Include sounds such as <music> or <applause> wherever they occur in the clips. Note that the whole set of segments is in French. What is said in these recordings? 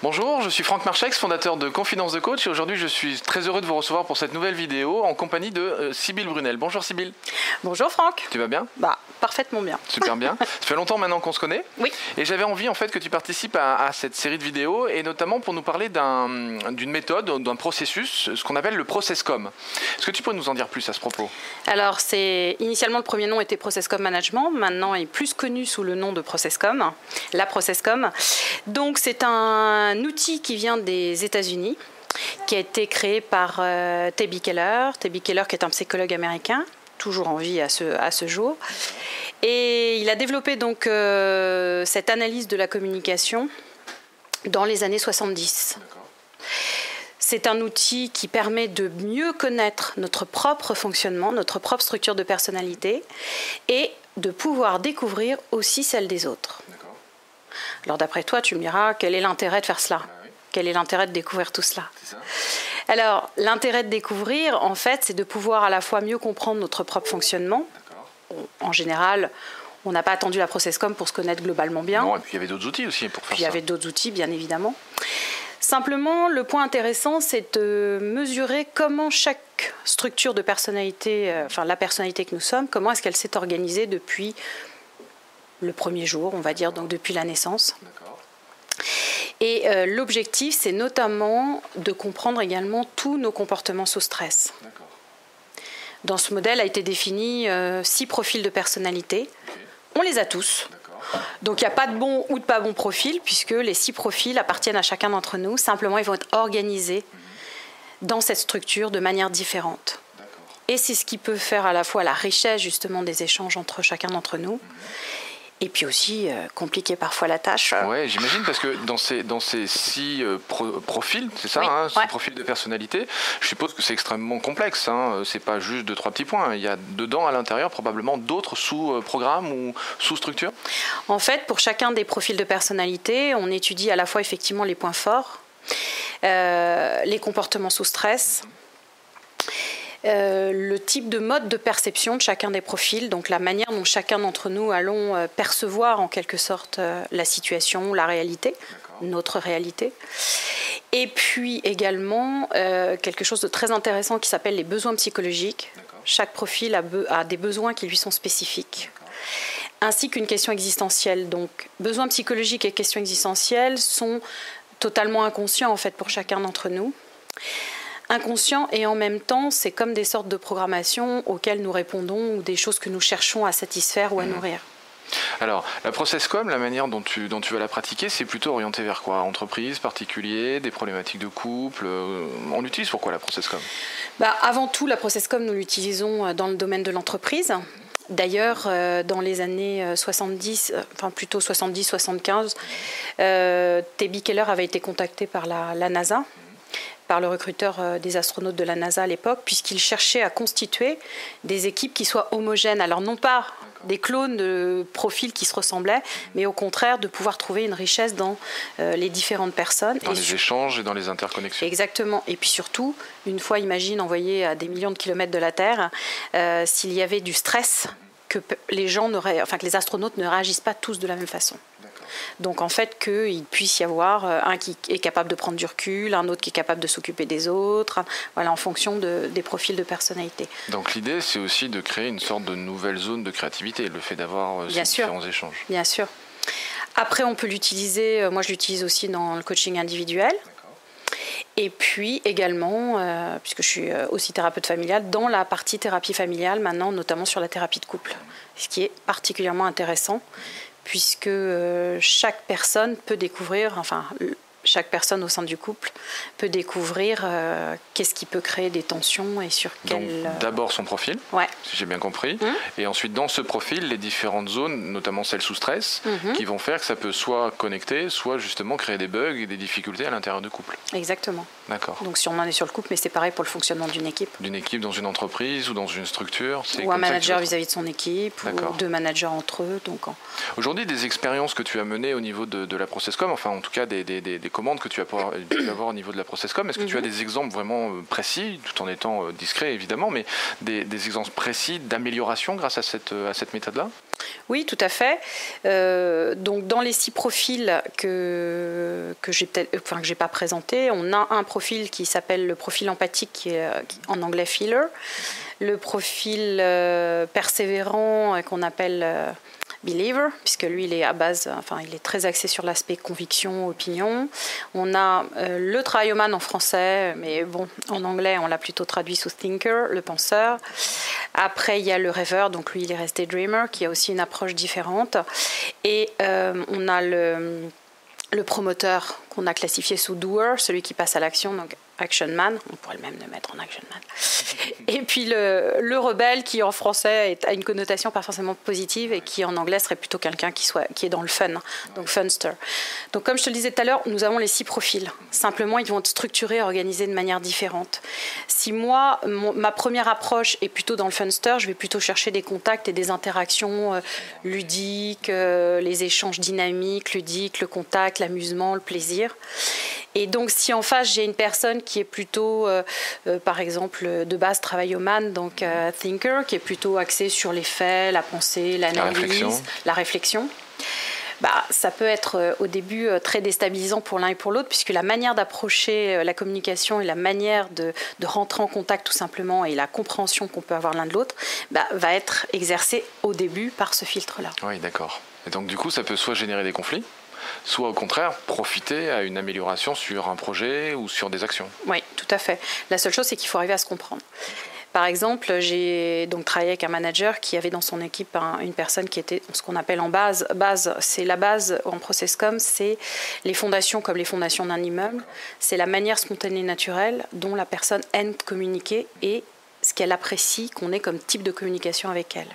Bonjour, je suis Franck Marchex, fondateur de Confidence de Coach et aujourd'hui je suis très heureux de vous recevoir pour cette nouvelle vidéo en compagnie de euh, Sybille Brunel. Bonjour Sybille. Bonjour Franck. Tu vas bien? Bah, parfaitement bien. Super bien. <laughs> Ça fait longtemps maintenant qu'on se connaît. Oui. Et j'avais envie en fait que tu participes à, cette série de vidéos et notamment pour nous parler d'une méthode, d'un processus, ce qu'on appelle le ProcessCom. Est-ce que tu pourrais nous en dire plus à ce propos? Alors, c'est initialement le premier nom était ProcessCom Management, maintenant est plus connu sous le nom de ProcessCom, la ProcessCom. Donc, c'est un un outil qui vient des États-Unis, qui a été créé par euh, Keller. Tebby Keller, qui est un psychologue américain, toujours en vie à ce, à ce jour. Et il a développé donc euh, cette analyse de la communication dans les années 70. C'est un outil qui permet de mieux connaître notre propre fonctionnement, notre propre structure de personnalité et de pouvoir découvrir aussi celle des autres. Alors d'après toi, tu me diras, quel est l'intérêt de faire cela? Bah Quel est l'intérêt de découvrir tout cela? Alors, l'intérêt de découvrir, en fait, c'est de pouvoir à la fois mieux comprendre notre propre fonctionnement. En général, on n'a pas attendu la ProcessCom pour se connaître globalement bien. Non, et puis il y avait d'autres outils aussi pour faire puis, Il y avait d'autres outils, bien évidemment. Simplement, le point intéressant, c'est de mesurer comment chaque structure de personnalité, euh, enfin la personnalité que nous sommes, comment est-ce qu'elle s'est organisée depuis le premier jour, on va dire, donc depuis la naissance. Et euh, l'objectif, c'est notamment de comprendre également tous nos comportements sous stress. Dans ce modèle a été défini euh, six profils de personnalité. On les a tous. Donc il n'y a pas de bon ou de pas bon profil, puisque les six profils appartiennent à chacun d'entre nous. Simplement, ils vont être organisés dans cette structure de manière différente. Et c'est ce qui peut faire à la fois la richesse justement des échanges entre chacun d'entre nous. Mhm. Et puis aussi, euh, compliquer parfois la tâche. Oui, j'imagine, parce que dans ces, dans ces six euh, profils, c'est ça, hein, six profils de personnalité, je suppose que c'est extrêmement complexe. Hein, c'est pas juste deux, trois petits points. Il y a dedans, à l'intérieur, probablement d'autres sous-programmes ou sous-structures En fait, pour chacun des profils de personnalité, on étudie à la fois effectivement les points forts, euh, les comportements sous stress euh, le type de mode de perception de chacun des profils, donc la manière dont chacun d'entre nous allons euh, percevoir en quelque sorte euh, la situation, la réalité, notre réalité. Et puis également quelque chose de très intéressant qui s'appelle les besoins psychologiques. Chaque profil a, a, des besoins qui lui sont spécifiques. Ainsi qu'une question existentielle. Donc besoins psychologiques et questions existentielles sont totalement inconscients en fait pour chacun d'entre nous inconscient et en même temps, c'est comme des sortes de programmations auxquelles nous répondons ou des choses que nous cherchons à satisfaire ou à mhm. nourrir. Alors, la ProcessCom, la manière dont tu, dont tu vas la pratiquer, c'est plutôt orienté vers quoi? Entreprise, particulier, des problématiques de couple euh, On l'utilise pourquoi la ProcessCom bah, Avant tout, la ProcessCom, nous l'utilisons euh, dans le domaine de l'entreprise. D'ailleurs, euh, dans les années 70, enfin plutôt 70-75, euh, Keller avait été contacté par la, la NASA par le recruteur euh, des astronautes de la NASA à l'époque, puisqu'il cherchait à constituer des équipes qui soient homogènes. Alors non pas des clones de profils qui se ressemblaient, mais au contraire de pouvoir trouver une richesse dans euh, les différentes personnes. Dans les échanges et dans les interconnexions. Exactement. Et puis surtout, une fois, imagine, envoyé à des millions de kilomètres de la Terre, euh, s'il y avait du stress, que les gens enfin que les astronautes ne réagissent pas tous de la même façon. Donc en fait qu'il puisse y avoir euh, un qui est capable de prendre du recul, un autre qui est capable de s'occuper des autres, voilà, en fonction des profils de personnalité. Donc l'idée c'est aussi de créer une sorte de nouvelle zone de créativité, le fait d'avoir euh, ces différents échanges. Bien sûr. Après on peut l'utiliser, euh, moi je l'utilise aussi dans le coaching individuel. Et puis également, puisque je suis aussi thérapeute familiale, dans la partie thérapie familiale maintenant, notamment sur la thérapie de couple, ce qui est particulièrement intéressant puisque euh, chaque personne peut découvrir, enfin chaque personne au sein du couple peut découvrir euh, qu'est-ce qui peut créer des tensions et sur quel. Euh, d'abord son profil, ouais. si j'ai bien compris, hum. et ensuite dans ce profil, les différentes zones, notamment celles sous stress, mhm. qui vont faire que ça peut soit connecter, soit justement créer des bugs et des difficultés à l'intérieur du couple. Exactement. D'accord. Donc si on en est sur le couple, mais c'est pareil pour le fonctionnement d'une équipe. D'une équipe dans une entreprise ou dans une structure. Ou un manager vis-à-vis de son équipe, ou deux managers entre eux. Donc Aujourd'hui, des expériences que tu as menées au niveau de, la ProcessCom, enfin en tout cas des, des, des, commandes que tu as pu avoir au niveau de la ProcessCom, est-ce que tu as mhm. des exemples vraiment euh, précis, tout en étant euh, discret évidemment, mais des, exemples précis d'amélioration grâce à cette, euh, à cette méthode-là? Oui, tout à fait. Euh, donc dans les six profils que que j'ai enfin que j'ai pas présenté, on a un profil qui s'appelle le profil empathique, qui est en anglais feeler, le profil persévérant qu'on appelle believer, puisque lui, il est à base, enfin, il est très axé sur l'aspect conviction, opinion. On a euh, le travailloman en français, mais bon, en anglais, on l'a plutôt traduit sous thinker, le penseur. Après, il y a le rêveur, donc lui, il est resté dreamer, qui a aussi une approche différente. Et euh, on a le, le promoteur qu'on a classifié sous doer, celui qui passe à l'action, donc Action Man, on pourrait même le mettre en Action Man. <laughs> Et puis le, le rebelle qui en français a une connotation pas forcément positive et qui en anglais serait plutôt quelqu'un qui, soit, qui est dans le fun, donc funster. Donc comme je te le disais tout à l'heure, nous avons les six profils. Simplement, ils vont être structurés, organisés de manière différente. Si moi, ma première approche est plutôt dans le funster, je vais plutôt chercher des contacts et des interactions euh, ludiques, euh, les échanges dynamiques, ludiques, le contact, l'amusement, le plaisir. Et donc, si en face, j'ai une personne qui est plutôt, euh, euh, par exemple, de base travaillomane, donc euh, thinker, qui est plutôt axé sur les faits, la pensée, l'analyse, la réflexion. bah, ça peut être au début très déstabilisant pour l'un et pour l'autre, puisque la manière d'approcher la communication et la manière de, de, rentrer en contact tout simplement et la compréhension qu'on peut avoir l'un de l'autre bah, va être exercée au début par ce filtre-là. Oui, d'accord. Et donc du coup, ça peut soit générer des conflits, soit au contraire profiter à une amélioration sur un projet ou sur des actions. Oui, tout à fait. La seule chose, c'est qu'il faut arriver à se comprendre. Par exemple, j'ai donc travaillé avec un manager qui avait dans son équipe une personne qui était ce qu'on appelle en base. Base, c'est la base en processcom, c'est les fondations comme les fondations d'un immeuble. C'est la manière spontanée naturelle dont la personne aime communiquer et ce qu'elle apprécie qu'on ait comme type de communication avec elle.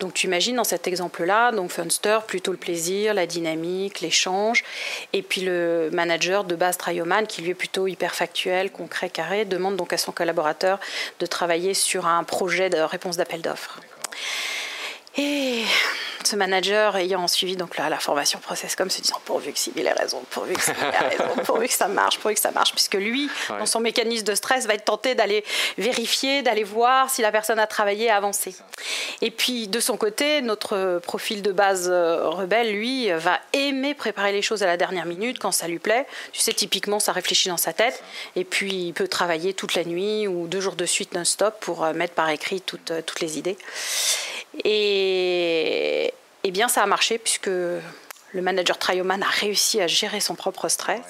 Donc tu imagines dans cet exemple-là, donc Funster, plutôt le plaisir, la dynamique, l'échange, et puis le manager de base Trioman, qui lui est plutôt hyper factuel, concret, carré, demande donc à son collaborateur de travailler sur un projet de réponse d'appel d'offres. Ce manager ayant suivi donc la, la formation Processcom se disant pourvu que Sybille ait raison, pourvu que ait raison, <laughs> pourvu que ça marche, pourvu que ça marche, puisque lui, dans son mécanisme de stress, va être tenté d'aller vérifier, d'aller voir si la personne a travaillé, a avancé. Et puis de son côté, notre profil de base euh, rebelle, lui, va aimer préparer les choses à la dernière minute quand ça lui plaît. Tu sais, typiquement, ça réfléchit dans sa tête, et puis il peut travailler toute la nuit ou deux jours de suite non-stop pour euh, mettre par écrit toutes, euh, toutes les idées. Et, bien, ça a marché puisque le manager Trioman a réussi à gérer son propre stress.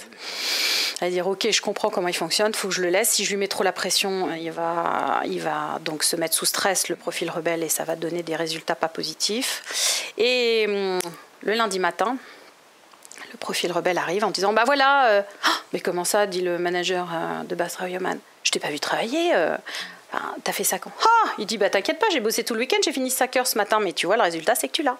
À dire, OK, je comprends comment il fonctionne, il faut que je le laisse. Si je lui mets trop la pression, il va, il va donc se mettre sous stress, le profil rebelle, et ça va donner des résultats pas positifs. Et hum, le lundi matin, le profil rebelle arrive en disant, bah voilà, euh, ah, mais comment ça, dit le manager euh, de Bass Trioman, je t'ai pas vu travailler. Euh, t'as fait ça quand Ah Il dit Bah t'inquiète pas, j'ai bossé tout le week-end, j'ai fini 5 heures ce matin, mais tu vois, le résultat, c'est que tu l'as.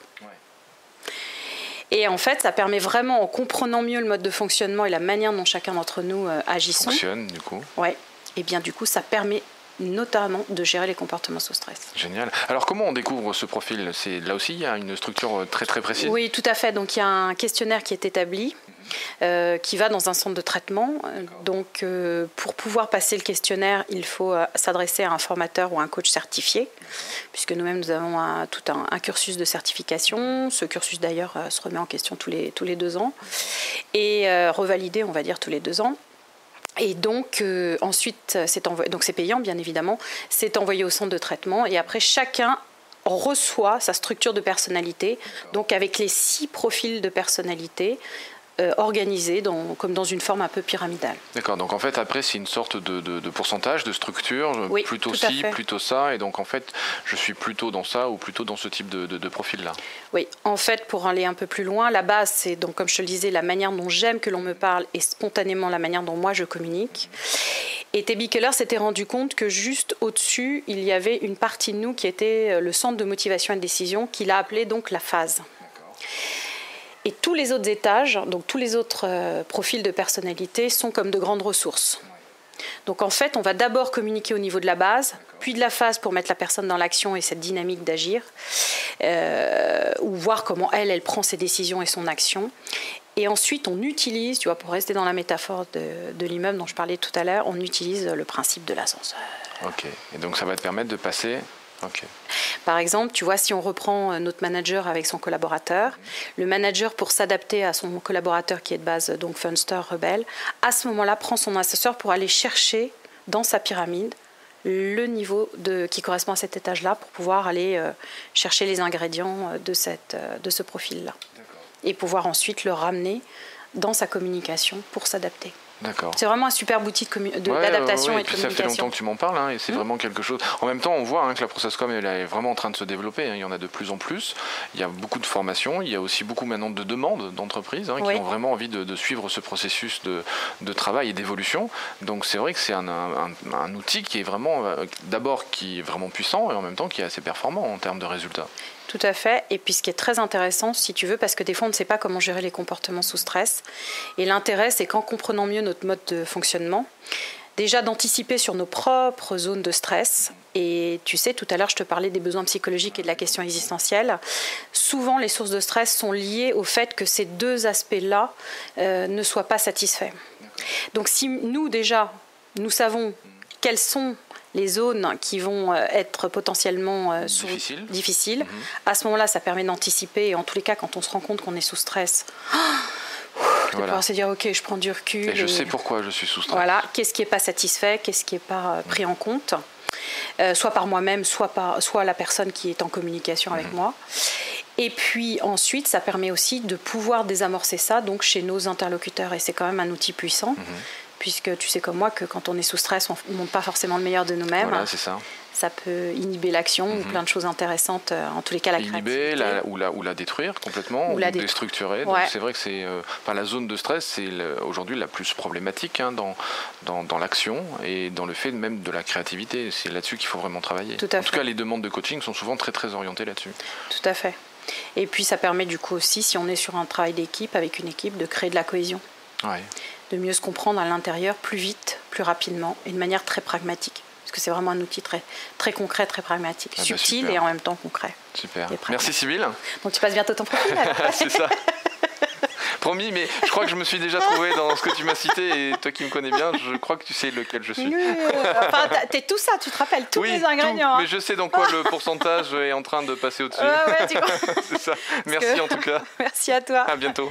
Et en fait, ça permet vraiment, en comprenant mieux le mode de fonctionnement et la manière dont chacun d'entre nous euh, agissons. Fonctionne, du coup. Ouais. Et bien, du coup, ça permet notamment de gérer les comportements sous stress. Génial. Alors comment on découvre ce profil? C'est là aussi il y a une structure euh, très très précise? Oui, tout à fait. Donc il y a un questionnaire qui est établi. Euh, qui va dans un centre de traitement. Donc, euh, pour pouvoir passer le questionnaire, il faut s'adresser à un formateur ou un coach certifié, puisque nous-mêmes, nous avons tout un, cursus de certification. Ce cursus, d'ailleurs, se remet en question tous les, tous les deux ans et revalidé, on va dire, tous les deux ans. Et donc euh, ensuite, c'est donc c'est payant bien évidemment, c'est envoyé au centre de traitement et après chacun reçoit sa structure de personnalité, donc avec les six profils de personnalité euh, organisé dans, comme dans une forme un peu pyramidale. D'accord, donc en fait après c'est une sorte de, pourcentage, de structure, plutôt ci, plutôt ça, et donc en fait je suis plutôt dans ça ou plutôt dans ce type de, profil-là. Oui, en fait pour aller un peu plus loin, la base c'est donc comme je te le disais la manière dont j'aime que l'on me parle et spontanément la manière dont moi je communique. Et Tebi Keller s'était rendu compte que juste au-dessus, il y avait une partie de nous qui était euh, le centre de motivation et de décision, qu'il a appelé donc la phase. Et tous les autres étages, donc tous les autres euh, profils de personnalité sont comme de grandes ressources. Donc en fait, on va d'abord communiquer au niveau de la base, puis de la phase pour mettre la personne dans l'action et cette dynamique d'agir, euh, ou voir comment elle, elle prend ses décisions et son action. Et ensuite, on utilise, tu vois, pour rester dans la métaphore de, de l'immeuble dont je parlais tout à l'heure, on utilise le principe de l'ascenseur. Ok, et donc ça va te permettre de passer Par exemple, tu vois, si on reprend notre manager avec son collaborateur, le manager, pour s'adapter à son collaborateur qui est de base, donc Funster, Rebelle, à ce moment-là, prend son assesseur pour aller chercher dans sa pyramide le niveau de, qui correspond à cet étage-là pour pouvoir aller euh, chercher les ingrédients euh, de, cette, euh, de ce profil-là. Et pouvoir ensuite le ramener dans sa communication pour s'adapter. C'est vraiment un super outil d'adaptation et de communication. Ça fait longtemps que tu m'en parles hein, et c'est mmh. vraiment quelque chose. En même temps, on voit hein, que la Processcom elle est vraiment en train de se développer. Hein. il y en a de plus en plus. Il y a beaucoup de formations. Il y a aussi beaucoup maintenant de demandes d'entreprises qui ont vraiment envie de, suivre ce processus de, travail et d'évolution. Donc c'est vrai que c'est un, un, outil qui est vraiment euh, d'abord qui est vraiment puissant et en même temps qui est assez performant en termes de résultats. Tout à fait. Et puis ce qui est très intéressant, si tu veux, parce que des fois on ne sait pas comment gérer les comportements sous stress. Et l'intérêt, c'est qu'en comprenant mieux notre mode de fonctionnement, déjà d'anticiper sur nos propres zones de stress. Et tu sais, tout à l'heure, je te parlais des besoins psychologiques et de la question existentielle. Souvent, les sources de stress sont liées au fait que ces deux aspects-là euh, ne soient pas satisfaits. Donc si nous, déjà, nous savons quels sont les zones qui vont euh, être potentiellement euh, difficiles. Mhm. À ce moment-là, ça permet d'anticiper. Et en tous les cas, quand on se rend compte qu'on est sous stress, <gasps> de pouvoir se dire ok, je prends du recul. Et je sais pourquoi je suis sous stress. Voilà, qu'est-ce qui n'est pas satisfait, qu'est-ce qui n'est pas euh, pris en compte, soit par moi-même, soit par soit la personne qui est en communication avec mhm. moi. Et puis ensuite, ça permet aussi de pouvoir désamorcer ça donc chez nos interlocuteurs. Et c'est quand même un outil puissant. Mhm puisque tu sais comme moi que quand on est sous stress, on ne montre pas forcément le meilleur de nous-mêmes. Voilà, c'est ça. Ça peut inhiber l'action ou mhm. plein de choses intéressantes, euh, en tous les cas la Inhiber la, ou, la, ou la détruire complètement, ou, la déstructurer. C'est vrai que c'est, euh, la zone de stress, c'est aujourd'hui la plus problématique hein, dans, dans, dans l'action et dans le fait même de la créativité. C'est là-dessus qu'il faut vraiment travailler. Tout à en tout cas, les demandes de coaching sont souvent très très orientées là-dessus. Tout à fait. Et puis ça permet du coup aussi, si on est sur un travail d'équipe avec une équipe, de créer de la cohésion. Ouais de mieux se comprendre à l'intérieur plus vite, plus rapidement et de manière très pragmatique. Parce que c'est vraiment un outil très, très concret, très pragmatique, ah bah subtil et en même temps concret. Super. Merci Sybille. Donc tu passes bientôt ton profil. <laughs> c'est ça. <laughs> Promis, mais je crois que je me suis déjà trouvé dans ce que tu m'as cité et toi qui me connais bien, je crois que tu sais lequel je suis. enfin, t'es tout ça, tu te rappelles tous les ingrédients. Hein. Mais je sais dans quoi <laughs> le pourcentage est en train de passer au-dessus. Ouais, ça. Merci en tout cas. Merci à toi. À bientôt.